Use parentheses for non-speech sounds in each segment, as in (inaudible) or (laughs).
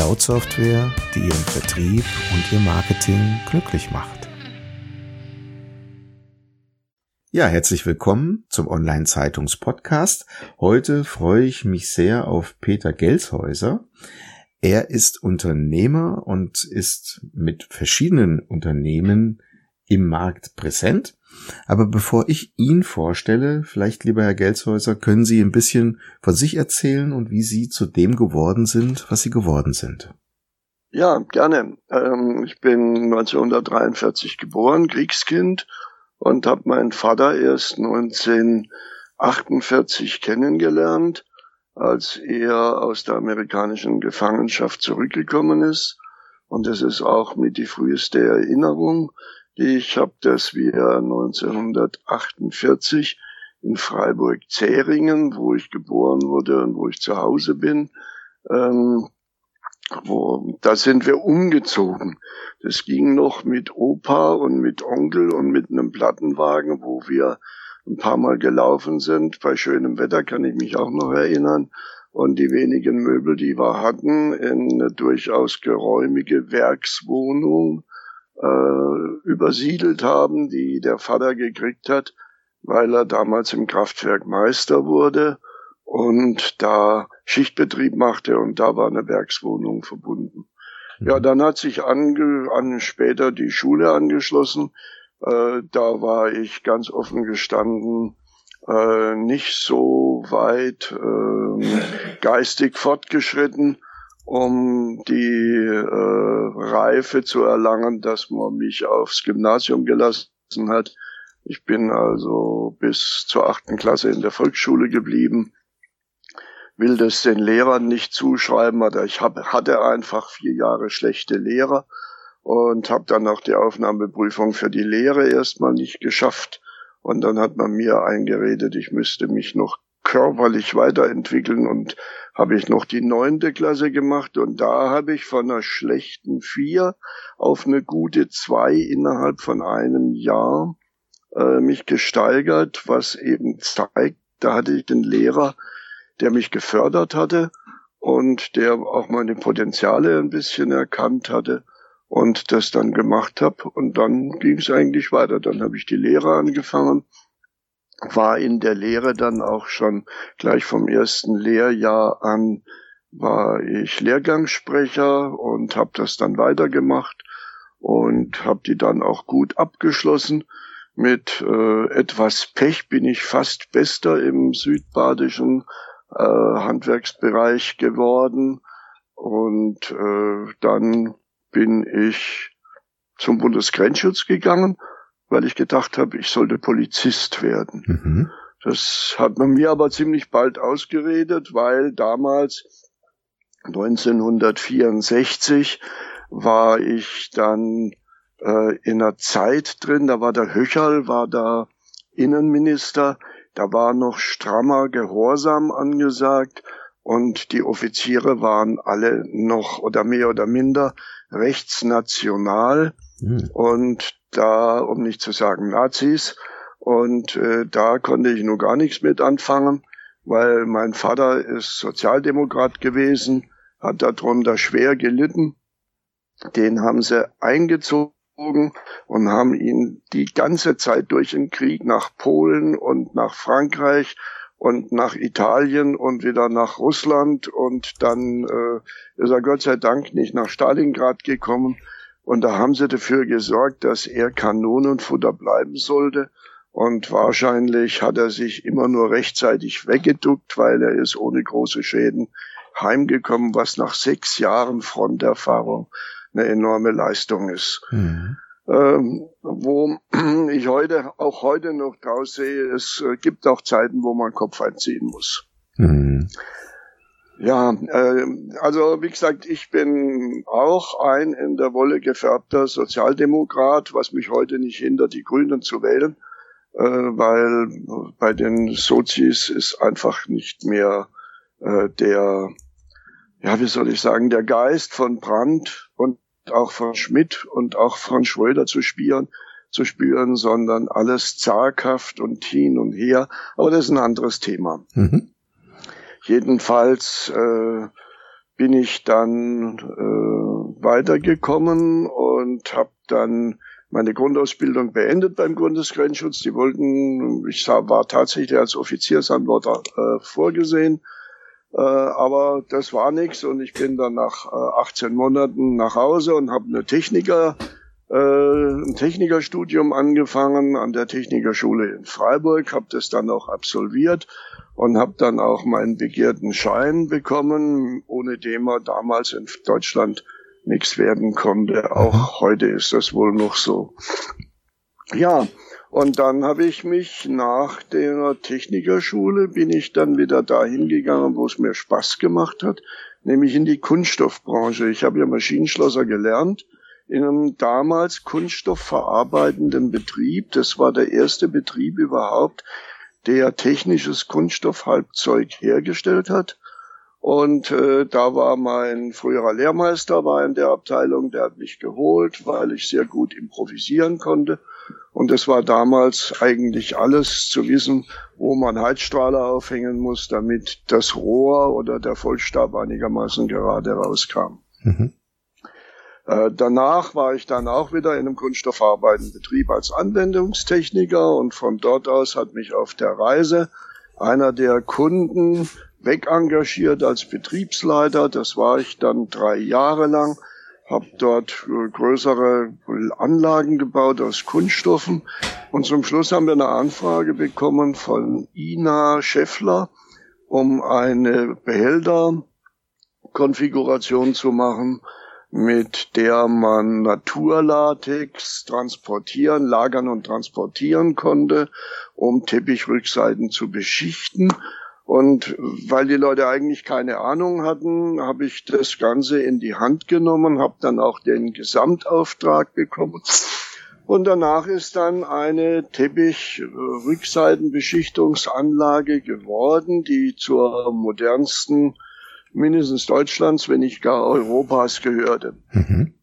Cloud-Software, die Ihren Vertrieb und Ihr Marketing glücklich macht. Ja, herzlich willkommen zum Online-Zeitungs-Podcast. Heute freue ich mich sehr auf Peter Gelshäuser. Er ist Unternehmer und ist mit verschiedenen Unternehmen im Markt präsent. Aber bevor ich ihn vorstelle, vielleicht lieber Herr Gelshäuser, können Sie ein bisschen von sich erzählen und wie Sie zu dem geworden sind, was Sie geworden sind. Ja, gerne. Ähm, ich bin 1943 geboren, Kriegskind, und habe meinen Vater erst 1948 kennengelernt, als er aus der amerikanischen Gefangenschaft zurückgekommen ist. Und das ist auch mit die früheste Erinnerung. Ich habe das wir 1948 in Freiburg-Zähringen, wo ich geboren wurde und wo ich zu Hause bin, ähm, wo, da sind wir umgezogen. Das ging noch mit Opa und mit Onkel und mit einem Plattenwagen, wo wir ein paar Mal gelaufen sind. Bei schönem Wetter kann ich mich auch noch erinnern. Und die wenigen Möbel, die wir hatten, in eine durchaus geräumige Werkswohnung äh, übersiedelt haben, die der Vater gekriegt hat, weil er damals im Kraftwerk Meister wurde und da Schichtbetrieb machte und da war eine Werkswohnung verbunden. Ja, mhm. dann hat sich ange, an später die Schule angeschlossen. Äh, da war ich ganz offen gestanden äh, nicht so weit äh, (laughs) geistig fortgeschritten um die äh, Reife zu erlangen, dass man mich aufs Gymnasium gelassen hat. Ich bin also bis zur achten Klasse in der Volksschule geblieben. Will das den Lehrern nicht zuschreiben, aber ich hab, hatte einfach vier Jahre schlechte Lehrer und habe dann auch die Aufnahmeprüfung für die Lehre erstmal nicht geschafft. Und dann hat man mir eingeredet, ich müsste mich noch körperlich weiterentwickeln und habe ich noch die neunte Klasse gemacht und da habe ich von einer schlechten vier auf eine gute zwei innerhalb von einem Jahr äh, mich gesteigert, was eben zeigt, da hatte ich den Lehrer, der mich gefördert hatte und der auch meine Potenziale ein bisschen erkannt hatte und das dann gemacht habe und dann ging es eigentlich weiter. Dann habe ich die Lehre angefangen war in der Lehre dann auch schon gleich vom ersten Lehrjahr an war ich Lehrgangssprecher und habe das dann weitergemacht und habe die dann auch gut abgeschlossen. Mit äh, etwas Pech bin ich fast Bester im südbadischen äh, Handwerksbereich geworden und äh, dann bin ich zum Bundesgrenzschutz gegangen weil ich gedacht habe, ich sollte Polizist werden. Mhm. Das hat man mir aber ziemlich bald ausgeredet, weil damals 1964 war ich dann äh, in einer Zeit drin, da war der Höcherl, war da Innenminister, da war noch strammer Gehorsam angesagt und die Offiziere waren alle noch oder mehr oder minder rechtsnational. Mhm. Und da, um nicht zu sagen Nazis. Und äh, da konnte ich nur gar nichts mit anfangen, weil mein Vater ist Sozialdemokrat gewesen, hat darunter schwer gelitten. Den haben sie eingezogen und haben ihn die ganze Zeit durch den Krieg nach Polen und nach Frankreich und nach Italien und wieder nach Russland und dann äh, ist er Gott sei Dank nicht nach Stalingrad gekommen und da haben sie dafür gesorgt, dass er Kanonenfutter bleiben sollte. Und wahrscheinlich hat er sich immer nur rechtzeitig weggeduckt, weil er ist ohne große Schäden heimgekommen, was nach sechs Jahren Fronterfahrung eine enorme Leistung ist. Mhm. Ähm, wo (clears throat) ich heute, auch heute noch draus sehe, es gibt auch Zeiten, wo man Kopf einziehen muss. Mhm. Ja, äh, also wie gesagt, ich bin auch ein in der Wolle gefärbter Sozialdemokrat, was mich heute nicht hindert, die Grünen zu wählen, äh, weil bei den Sozis ist einfach nicht mehr äh, der, ja, wie soll ich sagen, der Geist von Brandt und auch von Schmidt und auch von Schröder zu spüren, zu spüren, sondern alles zaghaft und hin und her. Aber das ist ein anderes Thema. Mhm. Jedenfalls äh, bin ich dann äh, weitergekommen und habe dann meine Grundausbildung beendet beim Bundesgrenzschutz. Die wollten, ich war tatsächlich als Offiziersanwärter äh, vorgesehen, äh, aber das war nichts und ich bin dann nach äh, 18 Monaten nach Hause und habe eine Techniker, äh, ein Technikerstudium angefangen an der Technikerschule in Freiburg, habe das dann auch absolviert und habe dann auch meinen begehrten Schein bekommen, ohne dem er damals in Deutschland nichts werden konnte. Auch mhm. heute ist das wohl noch so. Ja, und dann habe ich mich nach der Technikerschule bin ich dann wieder dahin gegangen, wo es mir Spaß gemacht hat, nämlich in die Kunststoffbranche. Ich habe ja Maschinenschlosser gelernt in einem damals kunststoffverarbeitenden Betrieb. Das war der erste Betrieb überhaupt, der technisches Kunststoffhalbzeug hergestellt hat. Und äh, da war mein früherer Lehrmeister war in der Abteilung, der hat mich geholt, weil ich sehr gut improvisieren konnte. Und es war damals eigentlich alles zu wissen, wo man Heizstrahler aufhängen muss, damit das Rohr oder der Vollstab einigermaßen gerade rauskam. Mhm. Äh, danach war ich dann auch wieder in einem kunststoffarbeitenden Betrieb als Anwendungstechniker und von dort aus hat mich auf der Reise einer der Kunden wegengagiert als Betriebsleiter. Das war ich dann drei Jahre lang, habe dort größere Anlagen gebaut aus Kunststoffen und zum Schluss haben wir eine Anfrage bekommen von Ina Scheffler, um eine Behälterkonfiguration zu machen mit der man Naturlatex transportieren, lagern und transportieren konnte, um Teppichrückseiten zu beschichten. Und weil die Leute eigentlich keine Ahnung hatten, habe ich das Ganze in die Hand genommen, habe dann auch den Gesamtauftrag bekommen. Und danach ist dann eine Teppichrückseitenbeschichtungsanlage geworden, die zur modernsten mindestens Deutschlands, wenn nicht gar Europas gehörte. Mhm.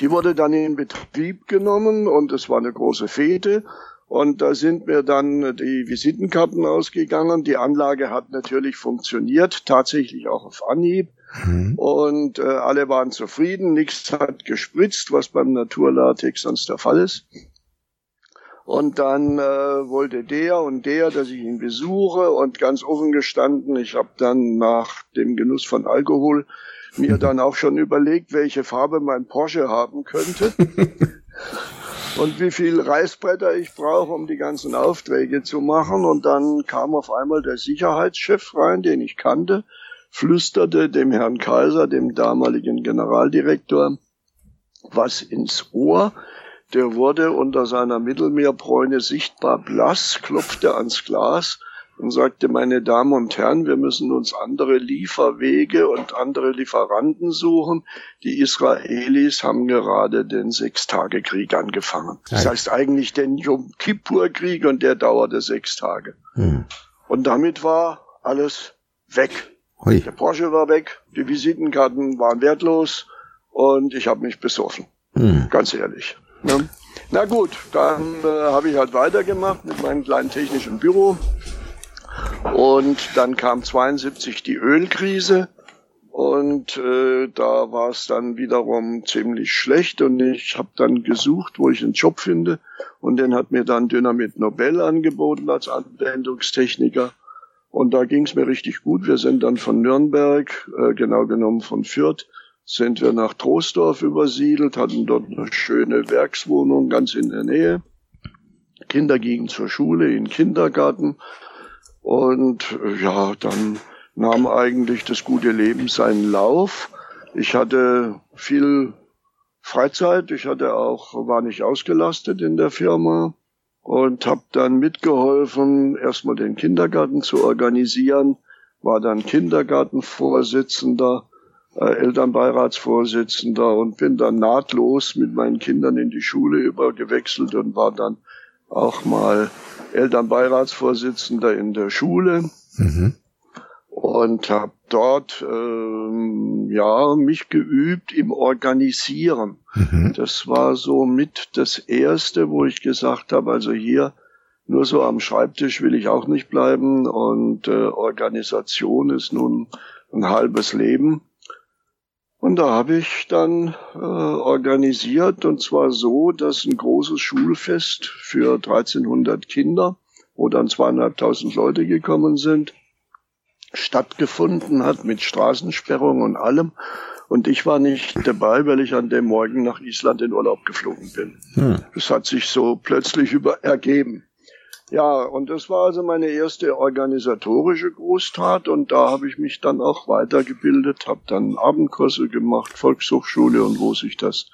Die wurde dann in Betrieb genommen und es war eine große Fete. Und da sind mir dann die Visitenkarten ausgegangen. Die Anlage hat natürlich funktioniert, tatsächlich auch auf Anhieb. Mhm. Und äh, alle waren zufrieden, nichts hat gespritzt, was beim Naturlatex sonst der Fall ist. Und dann äh, wollte der und der, dass ich ihn besuche und ganz offen gestanden, ich habe dann nach dem Genuss von Alkohol mir (laughs) dann auch schon überlegt, welche Farbe mein Porsche haben könnte (laughs) und wie viel Reißbretter ich brauche, um die ganzen Aufträge zu machen. Und dann kam auf einmal der Sicherheitschef rein, den ich kannte, flüsterte dem Herrn Kaiser, dem damaligen Generaldirektor, was ins Ohr der wurde unter seiner Mittelmeerbräune sichtbar blass, klopfte ans Glas und sagte, meine Damen und Herren, wir müssen uns andere Lieferwege und andere Lieferanten suchen. Die Israelis haben gerade den Sechstagekrieg angefangen. Das heißt eigentlich den Yom Kippur-Krieg und der dauerte sechs Tage. Hm. Und damit war alles weg. Hui. Der Porsche war weg, die Visitenkarten waren wertlos und ich habe mich besoffen. Hm. Ganz ehrlich. Ne? Na gut, dann äh, habe ich halt weitergemacht mit meinem kleinen technischen Büro. Und dann kam 72 die Ölkrise. Und äh, da war es dann wiederum ziemlich schlecht und ich habe dann gesucht, wo ich einen Job finde. Und den hat mir dann Dynamit Nobel angeboten als Anwendungstechniker. Und da ging es mir richtig gut. Wir sind dann von Nürnberg, äh, genau genommen von Fürth, sind wir nach Troisdorf übersiedelt, hatten dort eine schöne Werkswohnung ganz in der Nähe. Kinder gingen zur Schule, in den Kindergarten. Und ja, dann nahm eigentlich das gute Leben seinen Lauf. Ich hatte viel Freizeit, ich hatte auch, war nicht ausgelastet in der Firma und habe dann mitgeholfen, erstmal den Kindergarten zu organisieren war dann Kindergartenvorsitzender, äh, Elternbeiratsvorsitzender und bin dann nahtlos mit meinen Kindern in die Schule übergewechselt und war dann auch mal Elternbeiratsvorsitzender in der Schule. Mhm und habe dort ähm, ja mich geübt im Organisieren. Mhm. Das war so mit das erste, wo ich gesagt habe, also hier nur so am Schreibtisch will ich auch nicht bleiben und äh, Organisation ist nun ein halbes Leben. Und da habe ich dann äh, organisiert und zwar so, dass ein großes Schulfest für 1300 Kinder, wo dann zweieinhalbtausend Leute gekommen sind, stattgefunden hat mit Straßensperrung und allem. Und ich war nicht dabei, weil ich an dem Morgen nach Island in Urlaub geflogen bin. Hm. Das hat sich so plötzlich über ergeben. Ja, und das war also meine erste organisatorische Großtat und da habe ich mich dann auch weitergebildet, habe dann Abendkurse gemacht, Volkshochschule und wo sich das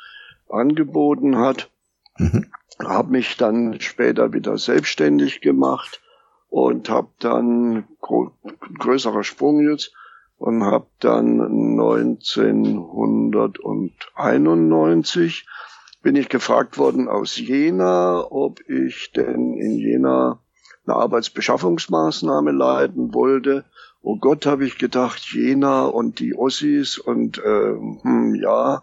angeboten hat. Mhm. Habe mich dann später wieder selbstständig gemacht und habe dann größerer Sprung jetzt und habe dann 1991 bin ich gefragt worden aus Jena, ob ich denn in Jena eine Arbeitsbeschaffungsmaßnahme leiten wollte. Oh Gott, habe ich gedacht, Jena und die Ossis und äh, hm, ja,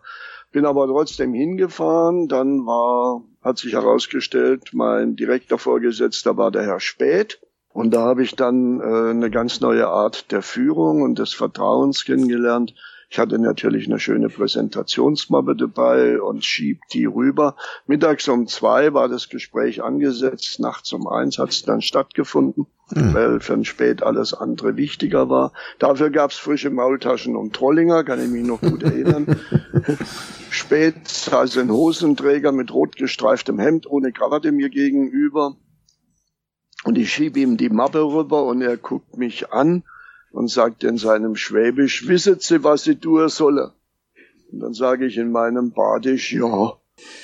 bin aber trotzdem hingefahren. Dann war, hat sich herausgestellt, mein direkter Vorgesetzter war der Herr Späth. Und da habe ich dann äh, eine ganz neue Art der Führung und des Vertrauens kennengelernt. Ich hatte natürlich eine schöne Präsentationsmappe dabei und schieb die rüber. Mittags um zwei war das Gespräch angesetzt, nachts um eins hat es dann stattgefunden, mhm. weil für ein Spät alles andere wichtiger war. Dafür gab's frische Maultaschen und Trollinger, kann ich mich noch gut erinnern. (laughs) Spät saß ein Hosenträger mit rot gestreiftem Hemd ohne Krawatte mir gegenüber und ich schiebe ihm die Mappe rüber und er guckt mich an und sagt in seinem Schwäbisch, wisset Sie, was Sie tun sollen? Und dann sage ich in meinem Badisch, ja.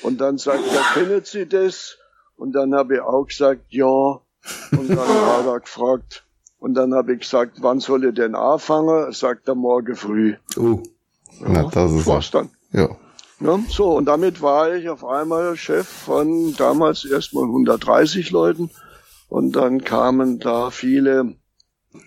Und dann sagt er, kennen Sie das? Und dann habe ich auch gesagt, ja. Und dann hat er gefragt, und dann habe ich gesagt, wann soll ich denn anfangen? Sagt er morgen früh. Oh, ja, na, das ist war's dann. Ja. ja. So, und damit war ich auf einmal Chef von damals erstmal 130 Leuten und dann kamen da viele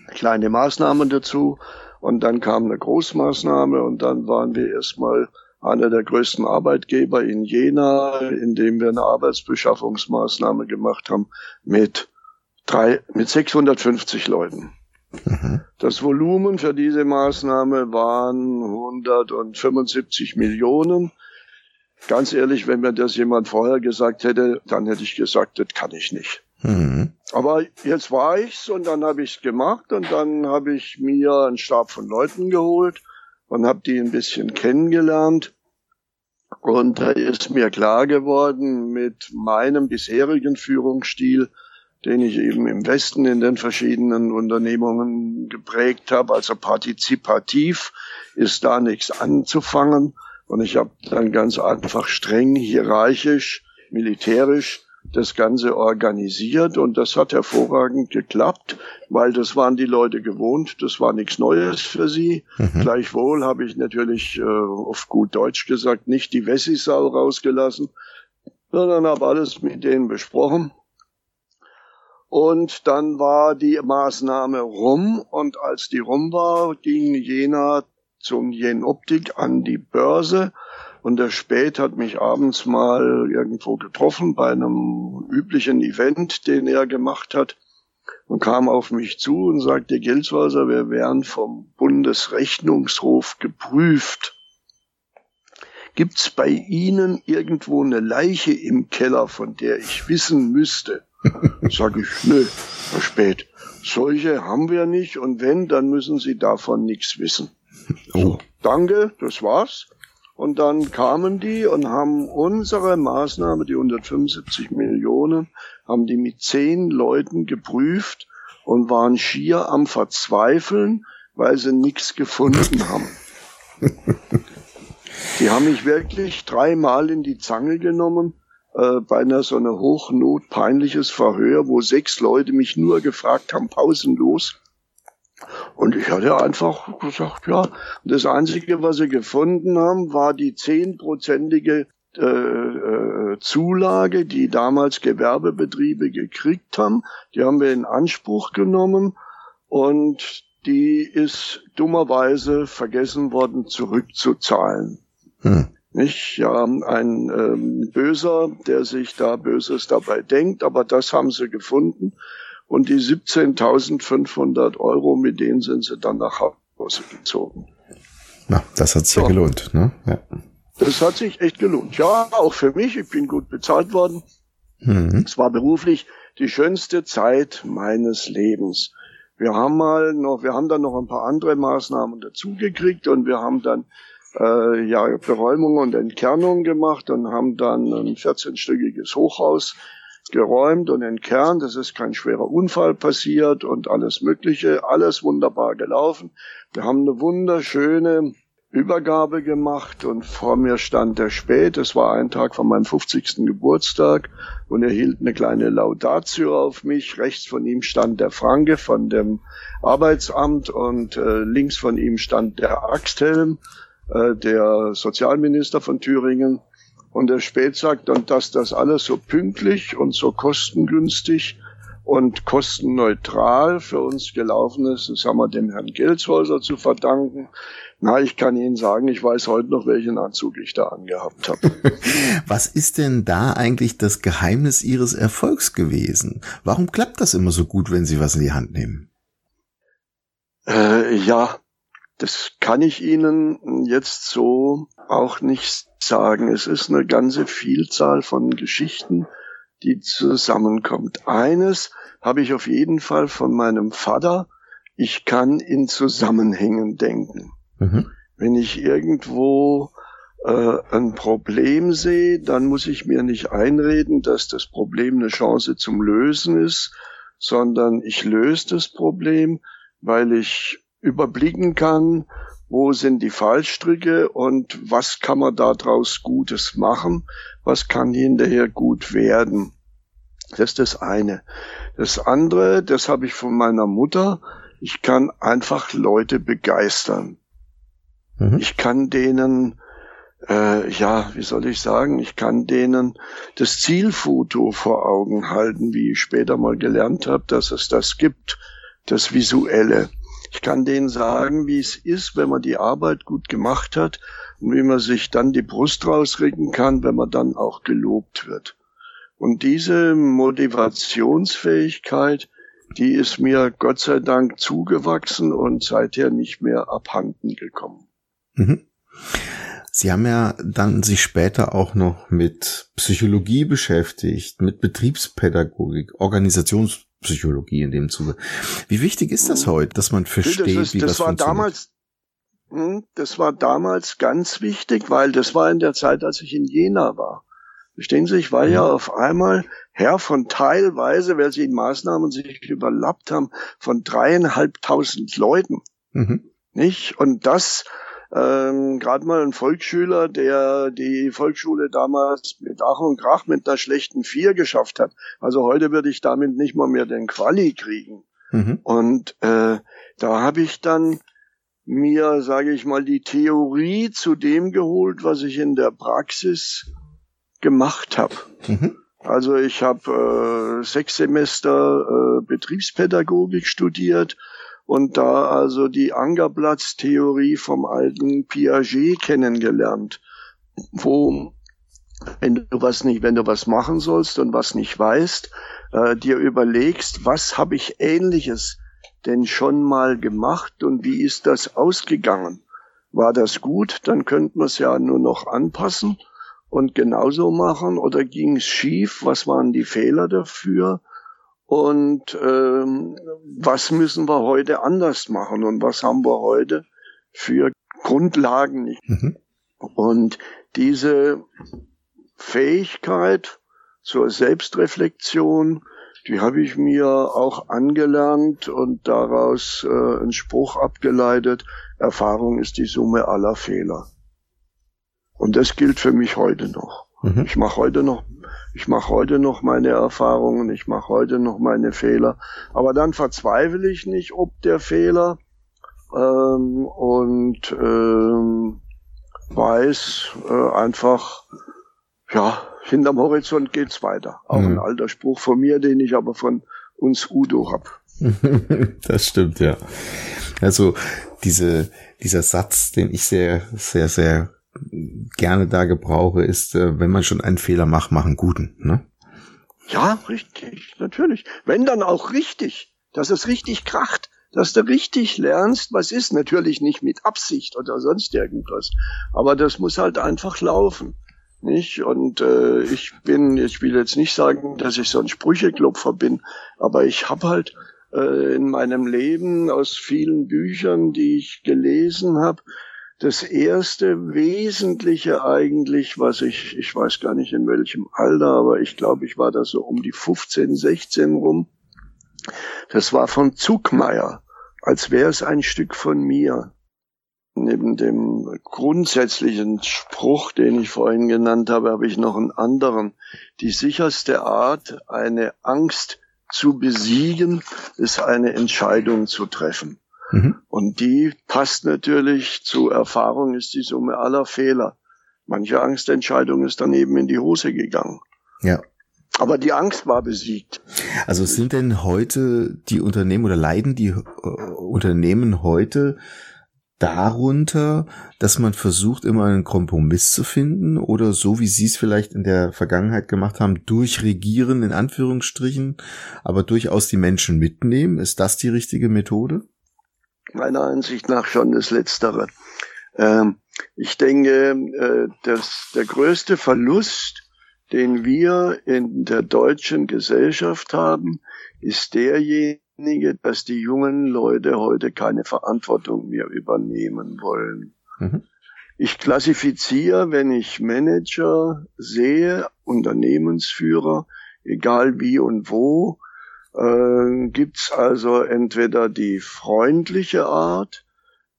kleine Maßnahmen dazu. Und dann kam eine Großmaßnahme und dann waren wir erstmal einer der größten Arbeitgeber in Jena, in dem wir eine Arbeitsbeschaffungsmaßnahme gemacht haben mit drei, mit 650 Leuten. Mhm. Das Volumen für diese Maßnahme waren 175 Millionen. Ganz ehrlich, wenn mir das jemand vorher gesagt hätte, dann hätte ich gesagt, das kann ich nicht. Mhm. Aber jetzt war ich's und dann habe ich's gemacht und dann habe ich mir einen Stab von Leuten geholt und habe die ein bisschen kennengelernt. Und da ist mir klar geworden, mit meinem bisherigen Führungsstil, den ich eben im Westen in den verschiedenen Unternehmungen geprägt habe, also partizipativ, ist da nichts anzufangen. Und ich habe dann ganz einfach streng hierarchisch, militärisch das Ganze organisiert und das hat hervorragend geklappt, weil das waren die Leute gewohnt, das war nichts Neues für sie. Mhm. Gleichwohl habe ich natürlich äh, auf gut Deutsch gesagt nicht die Wessisau rausgelassen, sondern habe alles mit denen besprochen. Und dann war die Maßnahme rum und als die rum war, ging Jena zum Jenoptik an die Börse und der Spät hat mich abends mal irgendwo getroffen bei einem üblichen Event, den er gemacht hat und kam auf mich zu und sagte, Gelswasser, wir wären vom Bundesrechnungshof geprüft. Gibt's bei Ihnen irgendwo eine Leiche im Keller, von der ich wissen müsste? (laughs) Sag ich, nö, Herr Spät, solche haben wir nicht und wenn, dann müssen Sie davon nichts wissen. Oh. So, danke, das war's. Und dann kamen die und haben unsere Maßnahme, die 175 Millionen, haben die mit zehn Leuten geprüft und waren schier am Verzweifeln, weil sie nichts gefunden haben. (laughs) die haben mich wirklich dreimal in die Zange genommen äh, bei einer so einer Hochnot peinliches Verhör, wo sechs Leute mich nur gefragt haben, pausenlos, Und ich hatte einfach gesagt, ja, das Einzige, was sie gefunden haben, war die zehnprozentige äh, äh, Zulage, die damals Gewerbebetriebe gekriegt haben. Die haben wir in Anspruch genommen und die ist dummerweise vergessen worden zurückzuzahlen. Hm. Nicht? Ja, ein ähm, Böser, der sich da Böses dabei denkt, aber das haben sie gefunden. Und die 17.500 Euro, mit denen sind sie dann nach Hause gezogen. Na, das hat sich so. ja gelohnt, ne? Ja. Das hat sich echt gelohnt. Ja, auch für mich. Ich bin gut bezahlt worden. Mhm. Es war beruflich die schönste Zeit meines Lebens. Wir haben mal noch, wir haben dann noch ein paar andere Maßnahmen dazugekriegt und wir haben dann äh, ja Beräumung und Entkernung gemacht und haben dann ein 14-stöckiges Hochhaus geräumt und entkernt. Es ist kein schwerer Unfall passiert und alles Mögliche. Alles wunderbar gelaufen. Wir haben eine wunderschöne Übergabe gemacht und vor mir stand der Spät. Es war ein Tag von meinem 50. Geburtstag und er hielt eine kleine Laudatio auf mich. Rechts von ihm stand der Franke von dem Arbeitsamt und äh, links von ihm stand der Axthelm, äh, der Sozialminister von Thüringen. Und der Spät sagt dann, dass das alles so pünktlich und so kostengünstig und kostenneutral für uns gelaufen ist. Das haben wir dem Herrn Gelshäuser zu verdanken. Na, ich kann Ihnen sagen, ich weiß heute noch, welchen Anzug ich da angehabt habe. (laughs) Was ist denn da eigentlich das Geheimnis Ihres Erfolgs gewesen? Warum klappt das immer so gut, wenn Sie was in die Hand nehmen? Äh, ja, das kann ich Ihnen jetzt so auch nicht sagen. Es ist eine ganze Vielzahl von Geschichten, die zusammenkommt. Eines habe ich auf jeden Fall von meinem Vater. Ich kann in Zusammenhängen denken. Mhm. Wenn ich irgendwo äh, ein Problem sehe, dann muss ich mir nicht einreden, dass das Problem eine Chance zum Lösen ist, sondern ich löse das Problem, weil ich überblicken kann, wo sind die Fallstricke und was kann man daraus Gutes machen, was kann hinterher gut werden. Das ist das eine. Das andere, das habe ich von meiner Mutter, ich kann einfach Leute begeistern. Mhm. Ich kann denen, äh, ja, wie soll ich sagen, ich kann denen das Zielfoto vor Augen halten, wie ich später mal gelernt habe, dass es das gibt, das Visuelle. Ich kann denen sagen, wie es ist, wenn man die Arbeit gut gemacht hat und wie man sich dann die Brust rausregen kann, wenn man dann auch gelobt wird. Und diese Motivationsfähigkeit, die ist mir Gott sei Dank zugewachsen und seither nicht mehr abhanden gekommen. Mhm. Sie haben ja dann sich später auch noch mit Psychologie beschäftigt, mit Betriebspädagogik, Organisationspsychologie in dem Zuge. Wie wichtig ist das heute, dass man versteht, das ist, wie das, das war? Damals, hm, das war damals ganz wichtig, weil das war in der Zeit, als ich in Jena war. Verstehen Sie, ich war ja mhm. auf einmal Herr von teilweise, weil sie in Maßnahmen sich überlappt haben, von dreieinhalbtausend Leuten. Mhm. Nicht? Und das ähm, gerade mal ein Volksschüler, der die Volksschule damals mit Ach und Krach mit einer schlechten Vier geschafft hat. Also heute würde ich damit nicht mal mehr den Quali kriegen. Mhm. Und äh, da habe ich dann mir, sage ich mal, die Theorie zu dem geholt, was ich in der Praxis gemacht habe. Mhm. Also ich habe äh, sechs Semester äh, Betriebspädagogik studiert und da also die Angerplatz-Theorie vom alten Piaget kennengelernt, wo wenn du was nicht, wenn du was machen sollst und was nicht weißt, äh, dir überlegst, was habe ich Ähnliches denn schon mal gemacht und wie ist das ausgegangen? War das gut? Dann könnte man es ja nur noch anpassen und genauso machen oder ging es schief? Was waren die Fehler dafür? Und ähm, was müssen wir heute anders machen und was haben wir heute für Grundlagen. Mhm. Und diese Fähigkeit zur Selbstreflexion, die habe ich mir auch angelernt und daraus äh, einen Spruch abgeleitet, Erfahrung ist die Summe aller Fehler. Und das gilt für mich heute noch. Mhm. Ich mache heute noch Ich mache heute noch meine Erfahrungen, ich mache heute noch meine Fehler, aber dann verzweifle ich nicht ob der Fehler ähm, und ähm, weiß äh, einfach, ja, hinterm Horizont geht's weiter. Auch mhm. ein alter Spruch von mir, den ich aber von uns Udo hab. (laughs) das stimmt, ja. Also diese, dieser Satz, den ich sehr, sehr, sehr gerne da gebrauche, ist, äh, wenn man schon einen Fehler macht, machen guten. Ne? Ja, richtig, natürlich. Wenn dann auch richtig, dass es richtig kracht, dass du richtig lernst, was ist. Natürlich nicht mit Absicht oder sonst irgendwas, aber das muss halt einfach laufen. Nicht? Und äh, ich bin, ich will jetzt nicht sagen, dass ich so ein Sprücheklopfer bin, aber ich habe halt äh, in meinem Leben aus vielen Büchern, die ich gelesen habe, das erste Wesentliche eigentlich, was ich, ich weiß gar nicht in welchem Alter, aber ich glaube, ich war da so um die 15, 16 rum. Das war von Zuckmeier, als wäre es ein Stück von mir. Neben dem grundsätzlichen Spruch, den ich vorhin genannt habe, habe ich noch einen anderen. Die sicherste Art, eine Angst zu besiegen, ist eine Entscheidung zu treffen. Mhm. Und die passt natürlich zu Erfahrung, ist die Summe aller Fehler. Manche Angstentscheidung ist dann eben in die Hose gegangen. Ja. Aber die Angst war besiegt. Also sind denn heute die Unternehmen oder leiden die äh, Unternehmen heute darunter, dass man versucht, immer einen Kompromiss zu finden oder so, wie Sie es vielleicht in der Vergangenheit gemacht haben, durchregieren in Anführungsstrichen, aber durchaus die Menschen mitnehmen? Ist das die richtige Methode? Meiner Ansicht nach schon das Letztere. Ähm, ich denke, äh, dass der größte Verlust, den wir in der deutschen Gesellschaft haben, ist derjenige, dass die jungen Leute heute keine Verantwortung mehr übernehmen wollen. Mhm. Ich klassifiziere, wenn ich Manager sehe, Unternehmensführer, egal wie und wo, äh, gibt's also entweder die freundliche Art,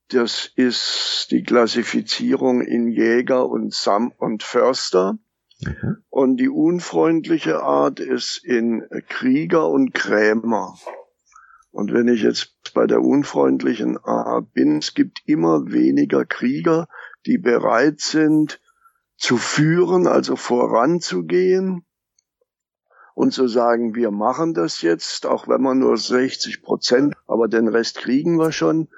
das ist die Klassifizierung in Jäger und Sam und Förster. Mhm. Und die unfreundliche Art ist in Krieger und Krämer. Und wenn ich jetzt bei der unfreundlichen Art bin, es gibt immer weniger Krieger, die bereit sind zu führen, also voranzugehen und zu sagen, wir machen das jetzt, auch wenn wir nur 60 Prozent, aber den Rest kriegen wir schon.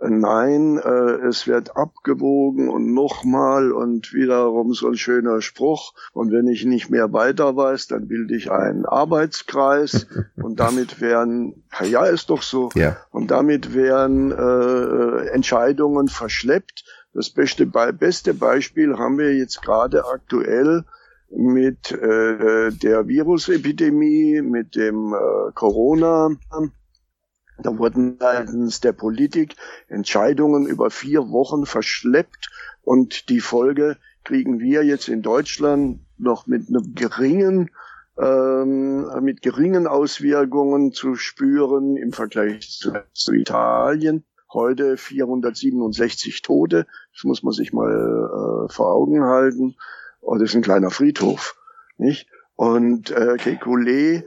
Nein, äh, es wird abgewogen und nochmal und wiederum so ein schöner Spruch. Und wenn ich nicht mehr weiter weiß, dann bilde ich einen Arbeitskreis und damit werden, ja, ist doch so, ja. und damit werden äh, Entscheidungen verschleppt. Das beste, beste Beispiel haben wir jetzt gerade aktuell mit äh, der Virusepidemie, mit dem äh, Corona. Da wurden seitens der Politik Entscheidungen über vier Wochen verschleppt und die Folge kriegen wir jetzt in Deutschland noch mit einem geringen ähm, mit geringen Auswirkungen zu spüren im Vergleich zu, zu Italien. Heute 467 Tote, das muss man sich mal äh, vor Augen halten. Oh, das ist ein kleiner Friedhof, nicht? Und äh, Kekulé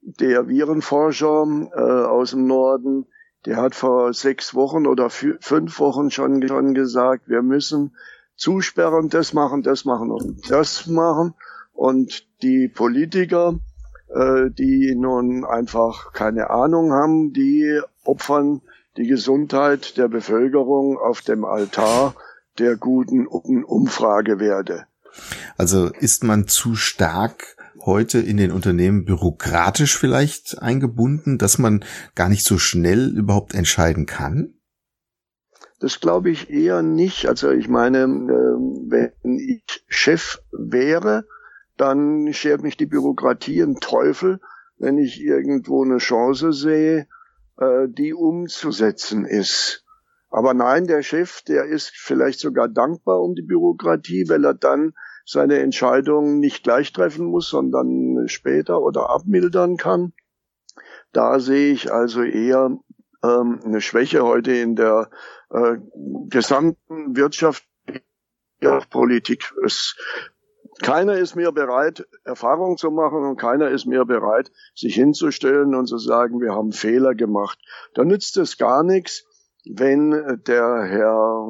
der Virenforscher äh, aus dem Norden, der hat vor sechs Wochen oder fünf Wochen schon, schon gesagt, wir müssen zusperren, das machen, das machen und das machen. Und die Politiker, äh, die nun einfach keine Ahnung haben, die opfern die Gesundheit der Bevölkerung auf dem Altar der guten Umfragewerte. Also ist man zu stark heute in den Unternehmen bürokratisch vielleicht eingebunden, dass man gar nicht so schnell überhaupt entscheiden kann? Das glaube ich eher nicht. Also ich meine, ähm, wenn ich Chef wäre, dann schert mich die Bürokratie ein Teufel, wenn ich irgendwo eine Chance sehe, äh, die umzusetzen ist. Aber nein, der Chef, der ist vielleicht sogar dankbar um die Bürokratie, weil er dann seine Entscheidungen nicht gleich treffen muss, sondern später oder abmildern kann. Da sehe ich also eher ähm, eine Schwäche heute in der äh, gesamten Wirtschaft, ja, Politik. Es keiner ist mehr bereit, Erfahrung zu machen und keiner ist mehr bereit, sich hinzustellen und zu sagen, wir haben Fehler gemacht. Da nützt es gar nichts, wenn der Herr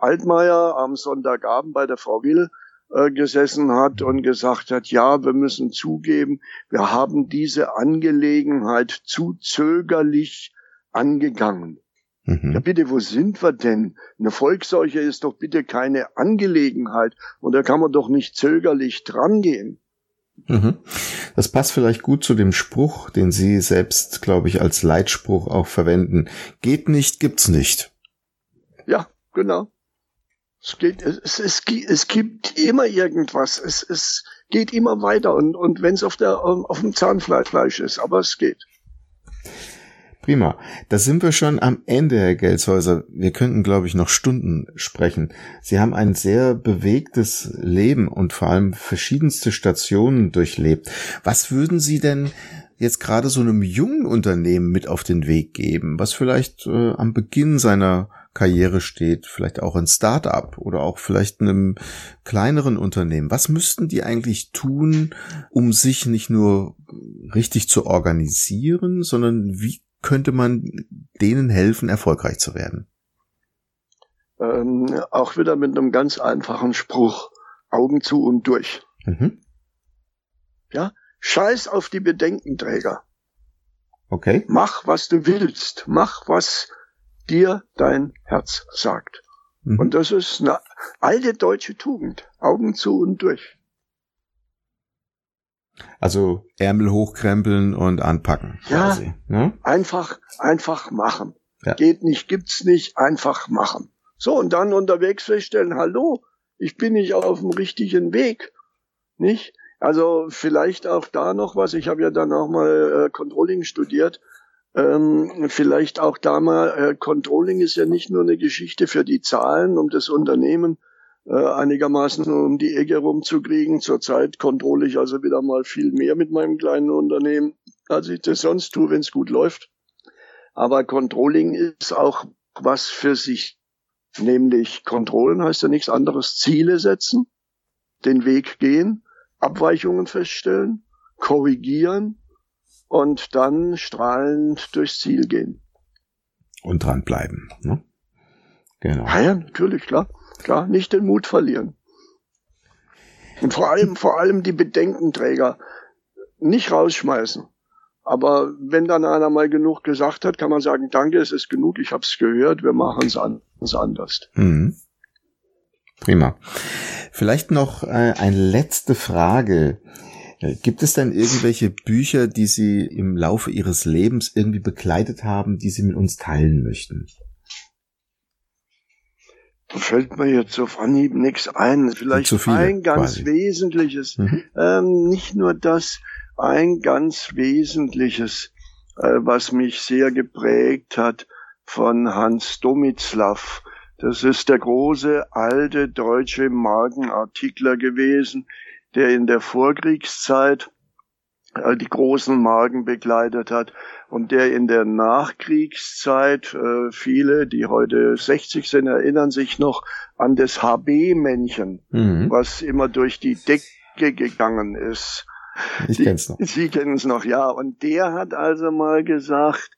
Altmaier am Sonntagabend bei der Frau Will äh, gesessen hat und gesagt hat, ja, wir müssen zugeben, wir haben diese Angelegenheit zu zögerlich angegangen. Mhm. Ja, bitte, wo sind wir denn? Eine Volksseuche ist doch bitte keine Angelegenheit und da kann man doch nicht zögerlich drangehen. Mhm. Das passt vielleicht gut zu dem Spruch, den Sie selbst, glaube ich, als Leitspruch auch verwenden. Geht nicht, gibt's nicht. Ja, genau. Es geht, es, es, es gibt immer irgendwas. Es, es geht immer weiter und, und wenn es auf der, auf dem Zahnfleisch ist, aber es geht. Prima. Da sind wir schon am Ende, Herr Gelshäuser. Wir könnten, glaube ich, noch Stunden sprechen. Sie haben ein sehr bewegtes Leben und vor allem verschiedenste Stationen durchlebt. Was würden Sie denn jetzt gerade so einem jungen Unternehmen mit auf den Weg geben, was vielleicht äh, am Beginn seiner Karriere steht, vielleicht auch ein Start-up oder auch vielleicht einem kleineren Unternehmen. Was müssten die eigentlich tun, um sich nicht nur richtig zu organisieren, sondern wie könnte man denen helfen, erfolgreich zu werden? Ähm, auch wieder mit einem ganz einfachen Spruch. Augen zu und durch. Mhm. Ja, scheiß auf die Bedenkenträger. Okay. Mach, was du willst. Mach, was dir dein Herz sagt. Mhm. Und das ist eine alte deutsche Tugend. Augen zu und durch. Also Ärmel hochkrempeln und anpacken. Ja, quasi, ne? einfach, einfach machen. Ja. Geht nicht, gibt's nicht, einfach machen. So, und dann unterwegs feststellen, hallo, ich bin nicht auf dem richtigen Weg. Nicht? Also vielleicht auch da noch was, ich habe ja dann auch mal äh, Controlling studiert. Ähm, vielleicht auch da mal, äh, Controlling ist ja nicht nur eine Geschichte für die Zahlen, um das Unternehmen äh, einigermaßen um die Ecke rumzukriegen. Zurzeit kontrolle ich also wieder mal viel mehr mit meinem kleinen Unternehmen, als ich das sonst tue, wenn es gut läuft. Aber Controlling ist auch was für sich. Nämlich Kontrollen heißt ja nichts anderes. Ziele setzen, den Weg gehen, Abweichungen feststellen, korrigieren und dann strahlend durchs Ziel gehen. Und dranbleiben. Ne? Genau. Ja, ja, natürlich, klar. Klar, nicht den Mut verlieren. Und vor allem, vor allem die Bedenkenträger nicht rausschmeißen. Aber wenn dann einer mal genug gesagt hat, kann man sagen, danke, es ist genug, ich habe es gehört, wir machen es an, anders. Mhm. Prima. Vielleicht noch äh, eine letzte Frage. Äh, gibt es denn irgendwelche Bücher, die Sie im Laufe Ihres Lebens irgendwie begleitet haben, die Sie mit uns teilen möchten? Da fällt mir jetzt auf Anhieb nichts ein. Vielleicht ein ganz quasi. Wesentliches. Mhm. Ähm, nicht nur das, ein ganz Wesentliches, äh, was mich sehr geprägt hat von Hans Domitzlaff. Das ist der große alte deutsche Markenartikler gewesen, der in der Vorkriegszeit die großen Marken begleitet hat und der in der Nachkriegszeit, äh, viele, die heute 60 sind, erinnern sich noch an das HB-Männchen, mhm. was immer durch die Decke gegangen ist. Ich kenn's noch. Sie kennen es noch, ja. Und der hat also mal gesagt,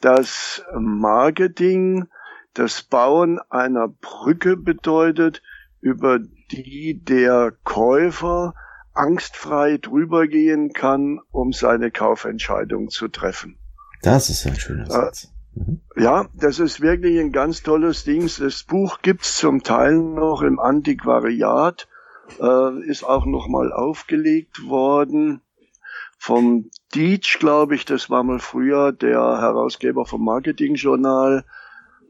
dass Marketing das Bauen einer Brücke bedeutet, über die der Käufer angstfrei drüber gehen kann, um seine Kaufentscheidung zu treffen. Das ist ein schöner äh, Satz. Mhm. Ja, das ist wirklich ein ganz tolles Ding. Das Buch gibt's zum Teil noch im Antiquariat, äh, ist auch noch mal aufgelegt worden vom Dietsch, glaube ich. Das war mal früher der Herausgeber vom Marketingjournal.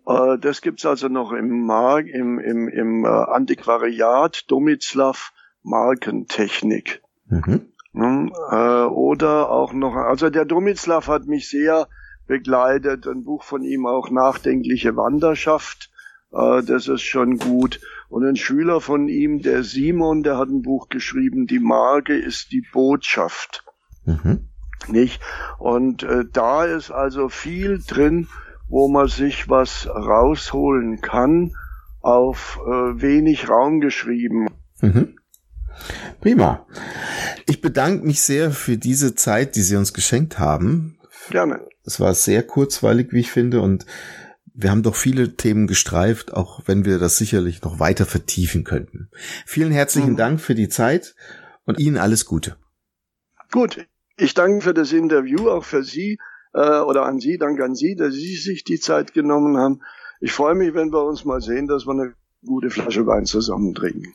Äh, das gibt's also noch im, Mar im, im, im äh, Antiquariat Domitzlaff Markentechnik. Mhm. Hm, äh, oder auch noch, also der Domitzlaff hat mich sehr begleitet, ein Buch von ihm auch Nachdenkliche Wanderschaft, äh, das ist schon gut. Und ein Schüler von ihm, der Simon, der hat ein Buch geschrieben, Die Marke ist die Botschaft. Mhm. Nicht? Und äh, da ist also viel drin, wo man sich was rausholen kann, auf äh, wenig Raum geschrieben. Mhm. Prima. Ich bedanke mich sehr für diese Zeit, die Sie uns geschenkt haben. Gerne. Es war sehr kurzweilig, wie ich finde, und wir haben doch viele Themen gestreift, auch wenn wir das sicherlich noch weiter vertiefen könnten. Vielen herzlichen mhm. Dank für die Zeit und Ihnen alles Gute. Gut, ich danke für das Interview, auch für Sie äh, oder an Sie, danke an Sie, dass Sie sich die Zeit genommen haben. Ich freue mich, wenn wir uns mal sehen, dass wir eine gute Flasche Wein zusammen trinken.